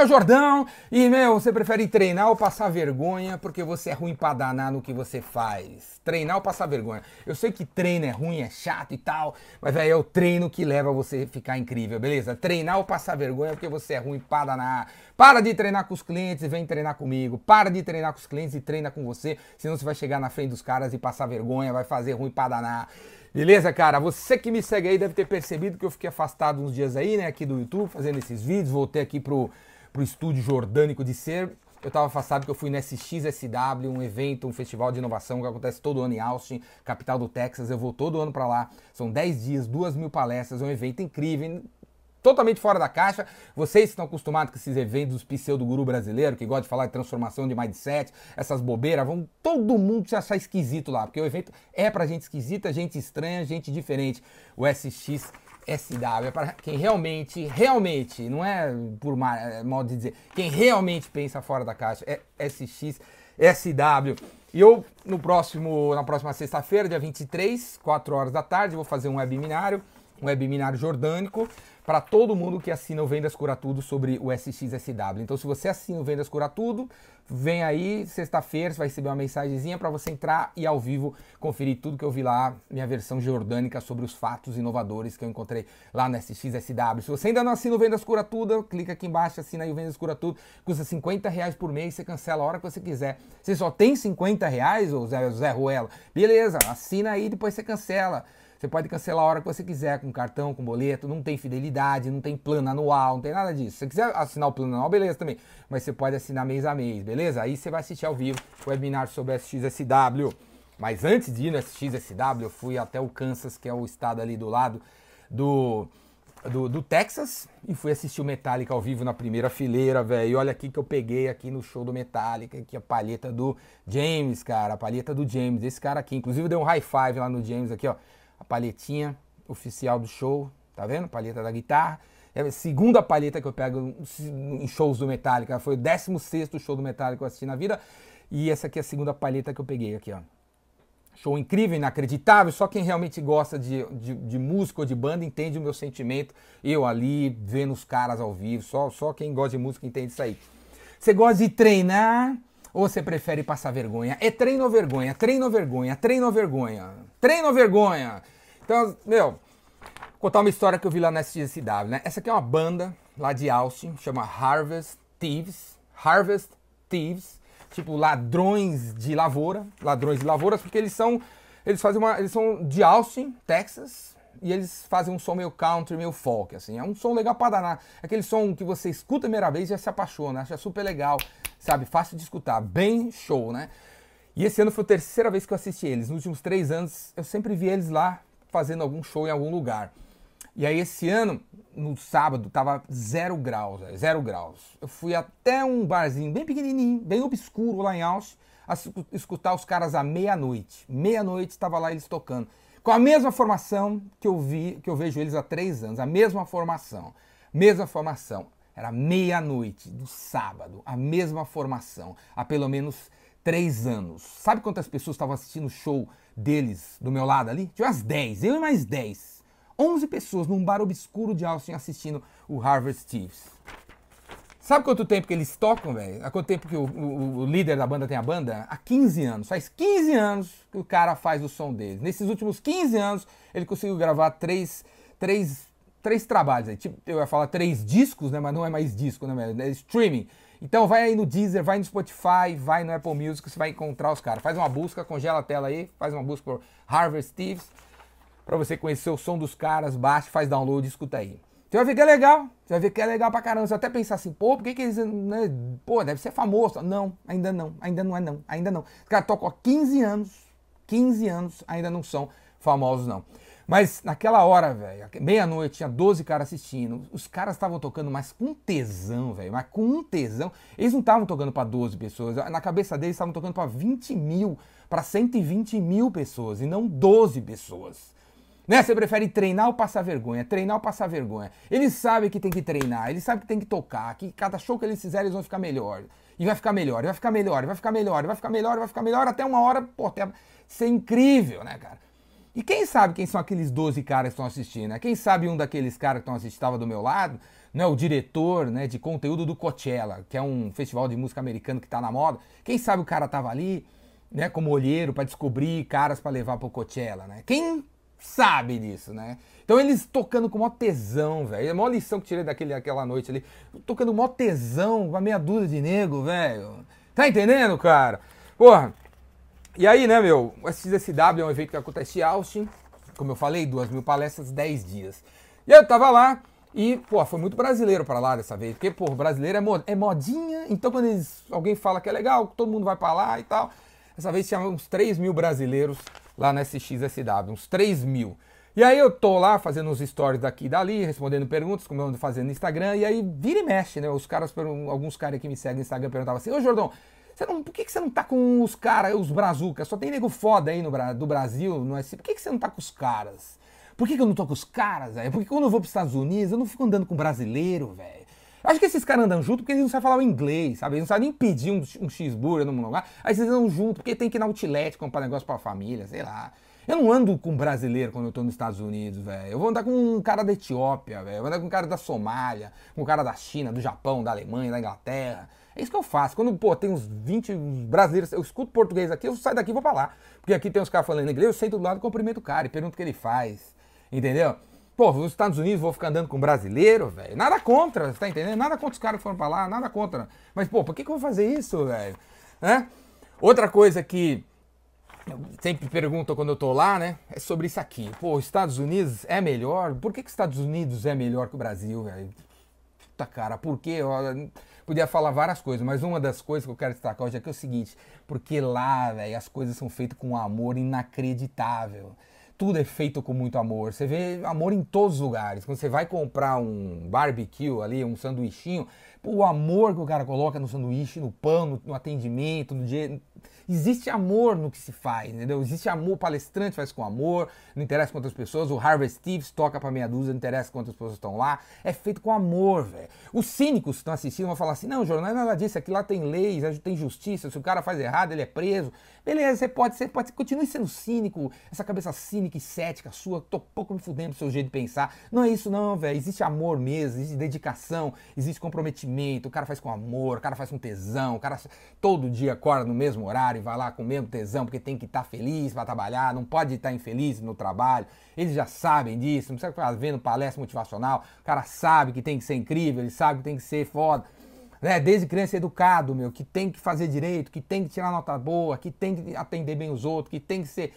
O Jordão? E, meu, você prefere treinar ou passar vergonha porque você é ruim pra danar no que você faz? Treinar ou passar vergonha? Eu sei que treino é ruim, é chato e tal, mas, velho, é o treino que leva você a ficar incrível, beleza? Treinar ou passar vergonha porque você é ruim pra danar. Para de treinar com os clientes e vem treinar comigo. Para de treinar com os clientes e treina com você, senão você vai chegar na frente dos caras e passar vergonha, vai fazer ruim pra danar. Beleza, cara? Você que me segue aí deve ter percebido que eu fiquei afastado uns dias aí, né, aqui do YouTube, fazendo esses vídeos. Voltei aqui pro, pro estúdio jordânico de ser. Eu tava afastado porque eu fui no SXSW, um evento, um festival de inovação que acontece todo ano em Austin, capital do Texas. Eu vou todo ano para lá. São 10 dias, 2 mil palestras, é um evento incrível totalmente fora da caixa. Vocês estão acostumados com esses eventos dos pseudo-guru brasileiro, que gosta de falar de transformação de mindset, essas bobeiras, vão todo mundo se achar esquisito lá, porque o evento é pra gente esquisita, gente estranha, gente diferente. O SX SW é para quem realmente, realmente, não é por é, modo de dizer, quem realmente pensa fora da caixa é SX SW. E eu, no próximo, na próxima sexta-feira, dia 23, 4 horas da tarde, vou fazer um webinário, um webinário jordânico, para todo mundo que assina o Vendas Cura Tudo sobre o SXSW. Então, se você assina o Vendas Cura Tudo, vem aí, sexta-feira, você vai receber uma mensagenzinha para você entrar e ao vivo conferir tudo que eu vi lá, minha versão jordânica sobre os fatos inovadores que eu encontrei lá no SXSW. Se você ainda não assina o Vendas Cura Tudo, clica aqui embaixo, assina aí o Vendas Cura Tudo, custa 50 reais por mês, você cancela a hora que você quiser. Você só tem 50 reais, ô Zé, Zé Ruela? Beleza, assina aí, depois você cancela. Você pode cancelar a hora que você quiser, com cartão, com boleto, não tem fidelidade, não tem plano anual, não tem nada disso. Se você quiser assinar o plano anual, beleza também. Mas você pode assinar mês a mês, beleza? Aí você vai assistir ao vivo o webinar sobre SXSW. Mas antes de ir no SXSW, eu fui até o Kansas, que é o estado ali do lado do, do, do Texas, e fui assistir o Metallica ao vivo na primeira fileira, velho. Olha aqui que eu peguei aqui no show do Metallica, aqui a palheta do James, cara, a palheta do James, esse cara aqui. Inclusive deu um high five lá no James aqui, ó a palhetinha oficial do show, tá vendo? Palheta da guitarra. É a segunda palheta que eu pego em shows do Metallica. Foi o 16 show do Metallica que eu assisti na vida. E essa aqui é a segunda palheta que eu peguei aqui, ó. Show incrível, inacreditável. Só quem realmente gosta de, de, de, música ou de banda entende o meu sentimento. Eu ali, vendo os caras ao vivo. Só, só quem gosta de música entende isso aí. Você gosta de treinar ou você prefere passar vergonha? É treino ou vergonha? Treino ou vergonha? Treino ou vergonha? Treino vergonha? Então, meu, contar uma história que eu vi lá na SGCW, né? Essa aqui é uma banda lá de Austin, chama Harvest Thieves. Harvest Thieves, tipo ladrões de lavoura, ladrões de lavouras, porque eles são eles fazem uma, eles são de Austin, Texas, e eles fazem um som meio country, meio folk, assim. É um som legal pra danar. Aquele som que você escuta a primeira vez e já se apaixona, acha super legal, sabe? Fácil de escutar, bem show, né? E esse ano foi a terceira vez que eu assisti eles. Nos últimos três anos, eu sempre vi eles lá fazendo algum show em algum lugar. E aí esse ano, no sábado, tava zero graus, zero graus. Eu fui até um barzinho bem pequenininho, bem obscuro lá em Austin, a escutar os caras à meia-noite. Meia-noite estava lá eles tocando. Com a mesma formação que eu vi, que eu vejo eles há três anos, a mesma formação. Mesma formação. Era meia-noite do sábado, a mesma formação, há pelo menos três anos. Sabe quantas pessoas estavam assistindo o show deles do meu lado ali? Tinha umas 10, eu e mais 10. 11 pessoas num bar obscuro de Austin assistindo o Harvest Thieves. Sabe quanto tempo que eles tocam, velho? Há quanto tempo que o, o, o, líder da banda tem a banda? Há 15 anos. Faz 15 anos que o cara faz o som deles. Nesses últimos 15 anos, ele conseguiu gravar três, três, três trabalhos. Aí. Tipo, eu ia falar três discos, né? Mas não é mais disco, né? É streaming. Então vai aí no Deezer, vai no Spotify, vai no Apple Music, você vai encontrar os caras. Faz uma busca, congela a tela aí, faz uma busca por Harvest Thieves, para você conhecer o som dos caras, baixa, faz download, escuta aí. Você vai ver que é legal, você vai ver que é legal pra caramba. Você até pensar assim, pô, por que, que eles. Né? Pô, deve ser famoso. Não, ainda não, ainda não é não, ainda não. Os caras tocam há 15 anos, 15 anos, ainda não são famosos não. Mas naquela hora, velho, meia-noite, tinha 12 caras assistindo. Os caras estavam tocando, mas com tesão, velho, mas com um tesão. Eles não estavam tocando para 12 pessoas. Na cabeça deles, estavam tocando para 20 mil, para 120 mil pessoas, e não 12 pessoas. Né? Você prefere treinar ou passar vergonha? Treinar ou passar vergonha? Eles sabem que tem que treinar, eles sabem que tem que tocar, que cada show que eles fizerem eles vão ficar melhor. E vai ficar melhor, vai ficar melhor, vai ficar melhor, vai ficar melhor, vai ficar melhor, até uma hora, pô, até ser incrível, né, cara? E quem sabe quem são aqueles 12 caras que estão assistindo? Né? Quem sabe um daqueles caras que estão assistindo estava do meu lado, né, o diretor né, de conteúdo do Coachella, que é um festival de música americano que está na moda. Quem sabe o cara tava ali, né, como olheiro para descobrir caras para levar pro Coachella, né? Quem sabe disso, né? Então eles tocando com mó tesão, velho. É a maior lição que tirei daquele, daquela noite ali. Tocando mó tesão com a meia dúzia de nego, velho. Tá entendendo, cara? Porra. E aí, né, meu? O SXSW é um evento que acontece em Austin. Como eu falei, duas mil palestras, dez dias. E eu tava lá, e, pô, foi muito brasileiro para lá dessa vez. Porque, pô, brasileiro é, modinha. Então, quando eles, alguém fala que é legal, todo mundo vai para lá e tal. Essa vez tinha uns 3 mil brasileiros lá na SXSW, uns 3 mil. E aí eu tô lá fazendo uns stories daqui e dali, respondendo perguntas, como eu ando fazendo no Instagram, e aí vira e mexe, né? Os caras, alguns caras que me seguem no Instagram perguntavam assim, ô Jordão, você não, por que, que você não tá com os caras, os brazucas? Só tem nego foda aí no, do Brasil, no SC, por que, que você não tá com os caras? Por que, que eu não tô com os caras, velho? Porque quando eu vou pros Estados Unidos, eu não fico andando com brasileiro, velho. Acho que esses caras andam junto porque eles não sabem falar o inglês, sabe? Eles não sabem nem pedir um, um cheeseburger no lugar. Aí vocês andam junto porque tem que ir na outlet comprar negócio pra família, sei lá. Eu não ando com brasileiro quando eu tô nos Estados Unidos, velho. Eu vou andar com um cara da Etiópia, velho. Eu vou andar com um cara da Somália, com um cara da China, do Japão, da Alemanha, da Inglaterra. É isso que eu faço. Quando, pô, tem uns 20 brasileiros, eu escuto português aqui, eu saio daqui e vou pra lá. Porque aqui tem uns caras falando inglês, eu sento do lado, cumprimento o cara e pergunto o que ele faz. Entendeu? Pô, nos Estados Unidos vou ficar andando com brasileiro, velho. Nada contra, tá entendendo? Nada contra os caras que foram pra lá, nada contra. Mas, pô, por que, que eu vou fazer isso, velho? Né? Outra coisa que sempre perguntam quando eu tô lá, né? É sobre isso aqui. Pô, os Estados Unidos é melhor? Por que, que os Estados Unidos é melhor que o Brasil, velho? Puta cara, por quê? Eu podia falar várias coisas, mas uma das coisas que eu quero destacar hoje é, que é o seguinte: porque lá, velho, as coisas são feitas com um amor inacreditável tudo é feito com muito amor. Você vê amor em todos os lugares. Quando você vai comprar um barbecue ali, um sanduichinho, o amor que o cara coloca no sanduíche, no pão, no, no atendimento, no dia, Existe amor no que se faz, entendeu? Existe amor, o palestrante faz com amor, não interessa quantas pessoas, o Harvey Steves toca para meia dúzia, não interessa quantas pessoas estão lá, é feito com amor, velho. Os cínicos que estão assistindo vão falar assim: não, Jornal, é nada disso, aqui lá tem leis, tem justiça, se o cara faz errado, ele é preso. Beleza, você pode, você pode, continue sendo cínico, essa cabeça cínica e cética sua, tô pouco me fudendo do seu jeito de pensar. Não é isso, não, velho. Existe amor mesmo, existe dedicação, existe comprometimento, o cara faz com amor, o cara faz com tesão, o cara todo dia acorda no mesmo horário vai lá com o mesmo tesão, porque tem que estar tá feliz para trabalhar, não pode estar infeliz no trabalho. Eles já sabem disso, não precisa ficar vendo palestra motivacional. O cara sabe que tem que ser incrível, ele sabe que tem que ser foda. Né? Desde criança é educado, meu, que tem que fazer direito, que tem que tirar nota boa, que tem que atender bem os outros, que tem que ser,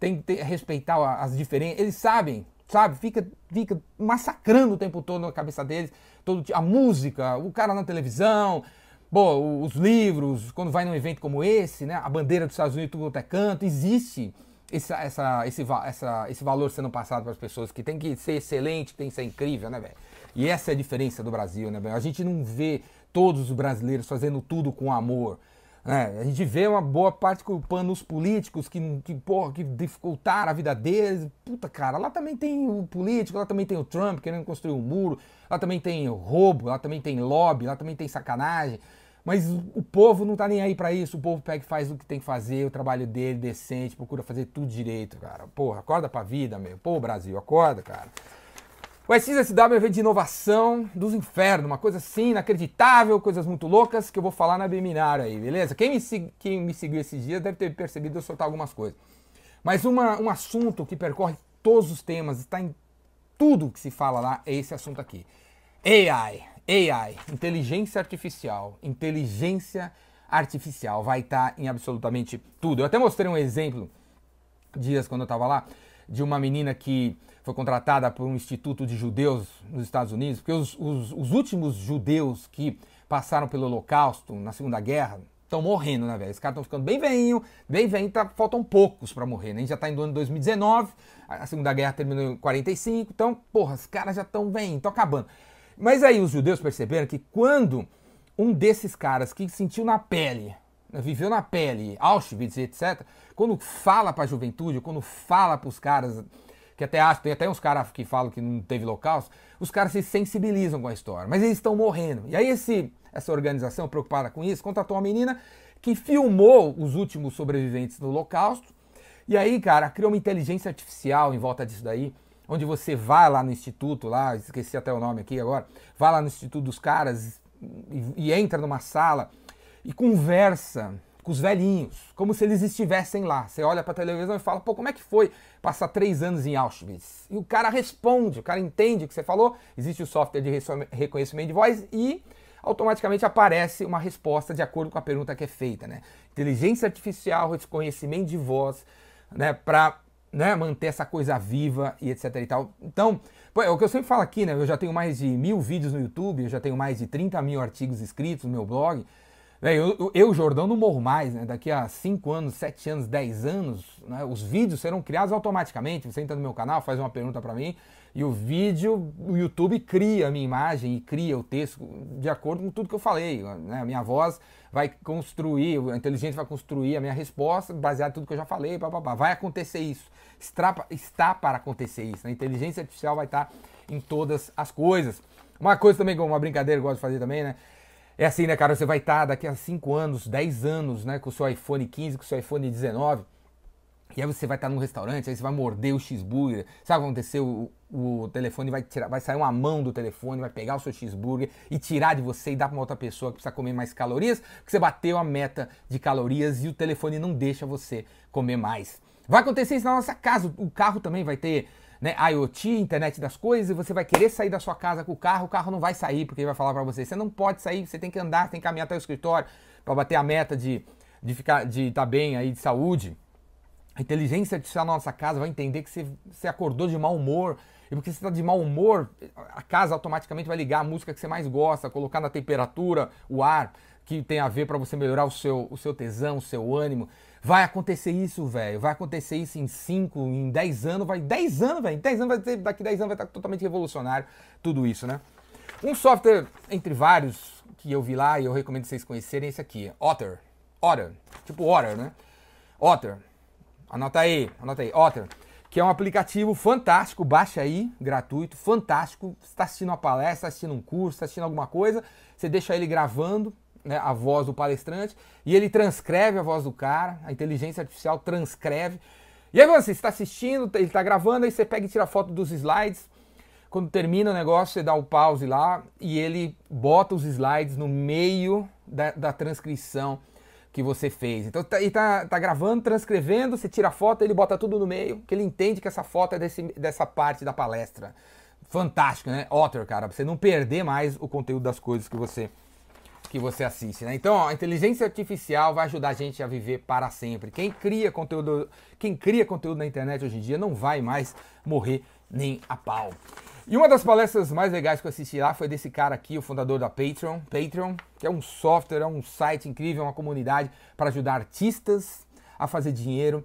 tem que ter, respeitar as diferenças. Eles sabem, sabe? Fica, fica massacrando o tempo todo na cabeça deles, todo a música, o cara na televisão, Bom, os livros, quando vai num evento como esse, né, a bandeira dos Estados Unidos tudo até canto, existe esse, essa, esse, essa, esse valor sendo passado para as pessoas, que tem que ser excelente, tem que ser incrível, né, velho? E essa é a diferença do Brasil, né, velho? A gente não vê todos os brasileiros fazendo tudo com amor. Né? A gente vê uma boa parte culpando os políticos que, que, porra, que dificultaram a vida deles. Puta, cara, lá também tem o político, lá também tem o Trump querendo construir um muro, lá também tem roubo, lá também tem lobby, lá também tem sacanagem. Mas o povo não tá nem aí para isso. O povo pega e faz o que tem que fazer, o trabalho dele decente, procura fazer tudo direito, cara. Porra, acorda pra vida, meu. Pô, Brasil, acorda, cara. O SXSW evento de inovação dos infernos, uma coisa assim, inacreditável, coisas muito loucas que eu vou falar na webinar aí, beleza? Quem me, quem me seguiu esses dias deve ter percebido eu soltar algumas coisas. Mas uma, um assunto que percorre todos os temas, está em tudo que se fala lá, é esse assunto aqui. AI, AI, inteligência artificial, inteligência artificial vai estar tá em absolutamente tudo. Eu até mostrei um exemplo dias quando eu estava lá de uma menina que foi contratada por um instituto de judeus nos Estados Unidos, porque os, os, os últimos judeus que passaram pelo Holocausto na Segunda Guerra estão morrendo, né, velho? Os caras estão ficando bem veinho, bem veinho, tá, faltam poucos para morrer, né? A gente já está ano 2019, a Segunda Guerra terminou em 45, então, porra, os caras já estão veinho, estão acabando. Mas aí os judeus perceberam que quando um desses caras que sentiu na pele, né, viveu na pele, Auschwitz, etc., quando fala para a juventude, quando fala para os caras, que até acham, tem até uns caras que falam que não teve holocausto, os caras se sensibilizam com a história, mas eles estão morrendo. E aí esse, essa organização preocupada com isso contratou uma menina que filmou os últimos sobreviventes do holocausto, e aí, cara, criou uma inteligência artificial em volta disso daí, onde você vai lá no instituto, lá, esqueci até o nome aqui agora, vai lá no instituto dos caras e, e entra numa sala e conversa com os velhinhos, como se eles estivessem lá. Você olha para a televisão e fala, pô, como é que foi passar três anos em Auschwitz? E o cara responde, o cara entende o que você falou, existe o software de reconhecimento de voz e automaticamente aparece uma resposta de acordo com a pergunta que é feita, né? Inteligência artificial, reconhecimento de voz, né, para né, manter essa coisa viva e etc e tal. Então, pô, é o que eu sempre falo aqui, né? Eu já tenho mais de mil vídeos no YouTube, eu já tenho mais de 30 mil artigos escritos no meu blog. Eu, eu, Jordão, não morro mais, né? Daqui a 5 anos, 7 anos, 10 anos, né? os vídeos serão criados automaticamente. Você entra no meu canal, faz uma pergunta para mim, e o vídeo, o YouTube cria a minha imagem e cria o texto de acordo com tudo que eu falei. Né? A minha voz vai construir, a inteligência vai construir a minha resposta baseado em tudo que eu já falei, vai acontecer isso. Está, está para acontecer isso. A inteligência artificial vai estar em todas as coisas. Uma coisa também, como uma brincadeira que eu gosto de fazer também, né? É assim, né, cara? Você vai estar daqui a 5 anos, 10 anos, né, com o seu iPhone 15, com o seu iPhone 19. E aí você vai estar num restaurante, aí você vai morder o cheeseburger. Sabe o que aconteceu? O, o telefone vai tirar, vai sair uma mão do telefone, vai pegar o seu cheeseburger e tirar de você e dar para uma outra pessoa que precisa comer mais calorias, porque você bateu a meta de calorias e o telefone não deixa você comer mais. Vai acontecer isso na nossa casa. O carro também vai ter né, IoT, internet das coisas, e você vai querer sair da sua casa com o carro, o carro não vai sair, porque ele vai falar para você, você não pode sair, você tem que andar, tem que caminhar até o escritório para bater a meta de, de ficar de estar tá bem aí de saúde. A inteligência artificial na nossa casa vai entender que você, você acordou de mau humor, e porque você está de mau humor, a casa automaticamente vai ligar a música que você mais gosta, colocar na temperatura, o ar, que tem a ver para você melhorar o seu, o seu tesão, o seu ânimo. Vai acontecer isso, velho. Vai acontecer isso em 5, em 10 anos. Vai 10 anos, velho. Em 10 anos vai ter, daqui 10 anos vai estar totalmente revolucionário tudo isso, né? Um software entre vários que eu vi lá e eu recomendo vocês conhecerem é esse aqui, Otter. Otter, tipo Otter, né? Otter. Anota aí, anota aí, Otter, que é um aplicativo fantástico, baixa aí, gratuito, fantástico. Está assistindo uma palestra, está assistindo um curso, está assistindo alguma coisa, você deixa ele gravando, né, a voz do palestrante e ele transcreve a voz do cara, a inteligência artificial transcreve. E aí você está assistindo, ele está gravando, aí você pega e tira foto dos slides. Quando termina o negócio, você dá o pause lá e ele bota os slides no meio da, da transcrição que você fez. Então tá, ele tá, tá gravando, transcrevendo, você tira a foto, ele bota tudo no meio, que ele entende que essa foto é desse, dessa parte da palestra. Fantástico, né? Otter, cara, pra você não perder mais o conteúdo das coisas que você que você assiste, né? Então, ó, a inteligência artificial vai ajudar a gente a viver para sempre. Quem cria conteúdo, quem cria conteúdo na internet hoje em dia não vai mais morrer nem a pau. E uma das palestras mais legais que eu assisti lá foi desse cara aqui, o fundador da Patreon, Patreon, que é um software, é um site incrível, uma comunidade para ajudar artistas a fazer dinheiro.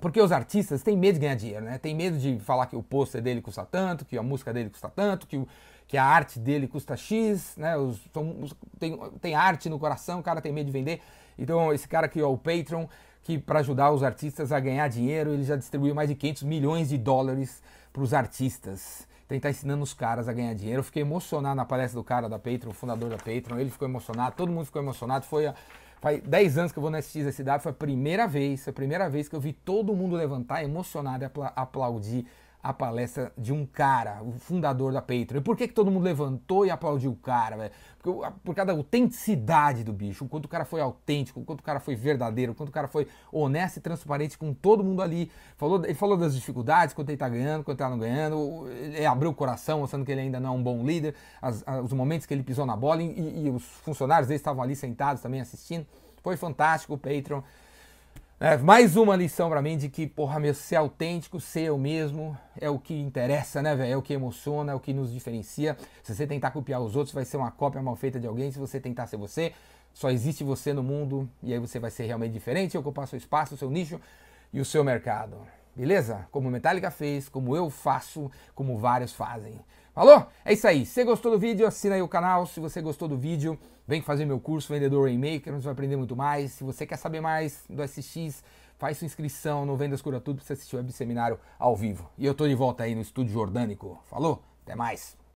Porque os artistas têm medo de ganhar dinheiro, né? Tem medo de falar que o pôster dele custa tanto, que a música dele custa tanto, que o, que a arte dele custa X, né? Os, são, tem, tem arte no coração, o cara tem medo de vender. Então, esse cara aqui, ó, o Patreon, que para ajudar os artistas a ganhar dinheiro, ele já distribuiu mais de 500 milhões de dólares para os artistas. Ele tá ensinando os caras a ganhar dinheiro. Eu fiquei emocionado na palestra do cara da Patreon, fundador da Patreon. Ele ficou emocionado, todo mundo ficou emocionado. Foi a, Faz 10 anos que eu vou na SXSW, foi a primeira vez, a primeira vez que eu vi todo mundo levantar emocionado e aplaudir a palestra de um cara, o fundador da Patreon. E por que, que todo mundo levantou e aplaudiu o cara, velho? Por, causa da autenticidade do bicho, o quanto o cara foi autêntico, o quanto o cara foi verdadeiro, o quanto o cara foi honesto e transparente com todo mundo ali. Falou, ele falou das dificuldades, quanto ele tá ganhando, quanto ele tá não ganhando, ele abriu o coração, mostrando que ele ainda não é um bom líder, as, os momentos que ele pisou na bola e, e os funcionários dele estavam ali sentados também assistindo. Foi fantástico o Patreon. É, mais uma lição para mim de que, porra, meu, ser autêntico, ser eu mesmo, é o que interessa, né, velho? É o que emociona, é o que nos diferencia. Se você tentar copiar os outros, vai ser uma cópia mal feita de alguém. Se você tentar ser você, só existe você no mundo e aí você vai ser realmente diferente, ocupar seu espaço, seu nicho e o seu mercado. Beleza? Como Metallica fez, como eu faço, como vários fazem. Falou? É isso aí. Se você gostou do vídeo, assina aí o canal. Se você gostou do vídeo, vem fazer meu curso Vendedor Rainmaker, você vai aprender muito mais. Se você quer saber mais do SX, faz sua inscrição no Vendas Cura Tudo para você assistir o web seminário ao vivo. E eu tô de volta aí no Estúdio Jordânico. Falou? Até mais!